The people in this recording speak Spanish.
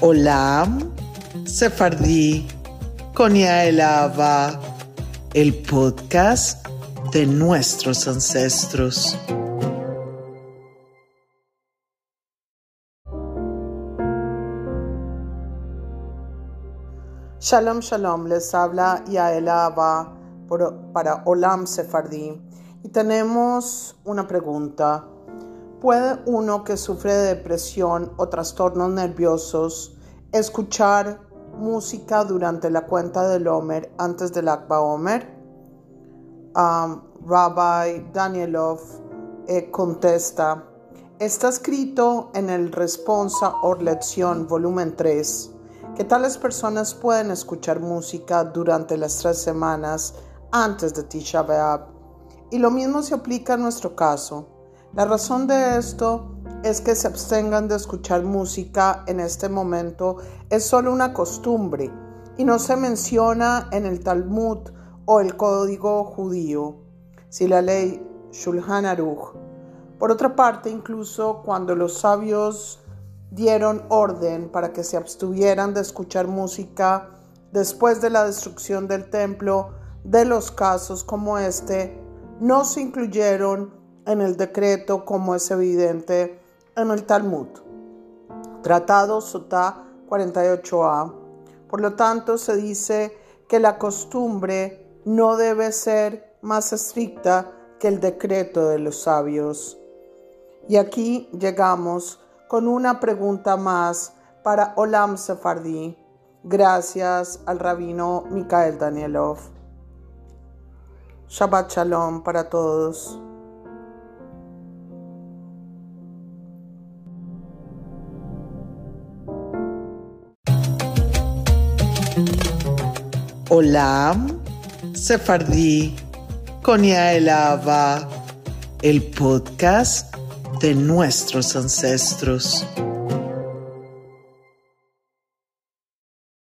Hola, Sefardí con Yael Ava, el podcast de nuestros ancestros. Shalom, shalom, les habla Yael Ava para Olam Sefardí y tenemos una pregunta. ¿Puede uno que sufre de depresión o trastornos nerviosos escuchar música durante la cuenta del Omer antes del Akba Omer? Rabbi Danielov eh, contesta, está escrito en el Responsa or Lección, volumen 3, que tales personas pueden escuchar música durante las tres semanas antes de Tisha B'Av. Y lo mismo se aplica en nuestro caso. La razón de esto es que se abstengan de escuchar música en este momento es solo una costumbre y no se menciona en el Talmud o el código judío, si la ley Shulchan Aruch. Por otra parte, incluso cuando los sabios dieron orden para que se abstuvieran de escuchar música después de la destrucción del templo, de los casos como este, no se incluyeron en el decreto como es evidente en el Talmud. Tratado Sotá 48a. Por lo tanto, se dice que la costumbre no debe ser más estricta que el decreto de los sabios. Y aquí llegamos con una pregunta más para Olam Sefardí, gracias al rabino Mikael Danielov. Shabbat Shalom para todos. Olam Sefardí Ava, el podcast de nuestros ancestros.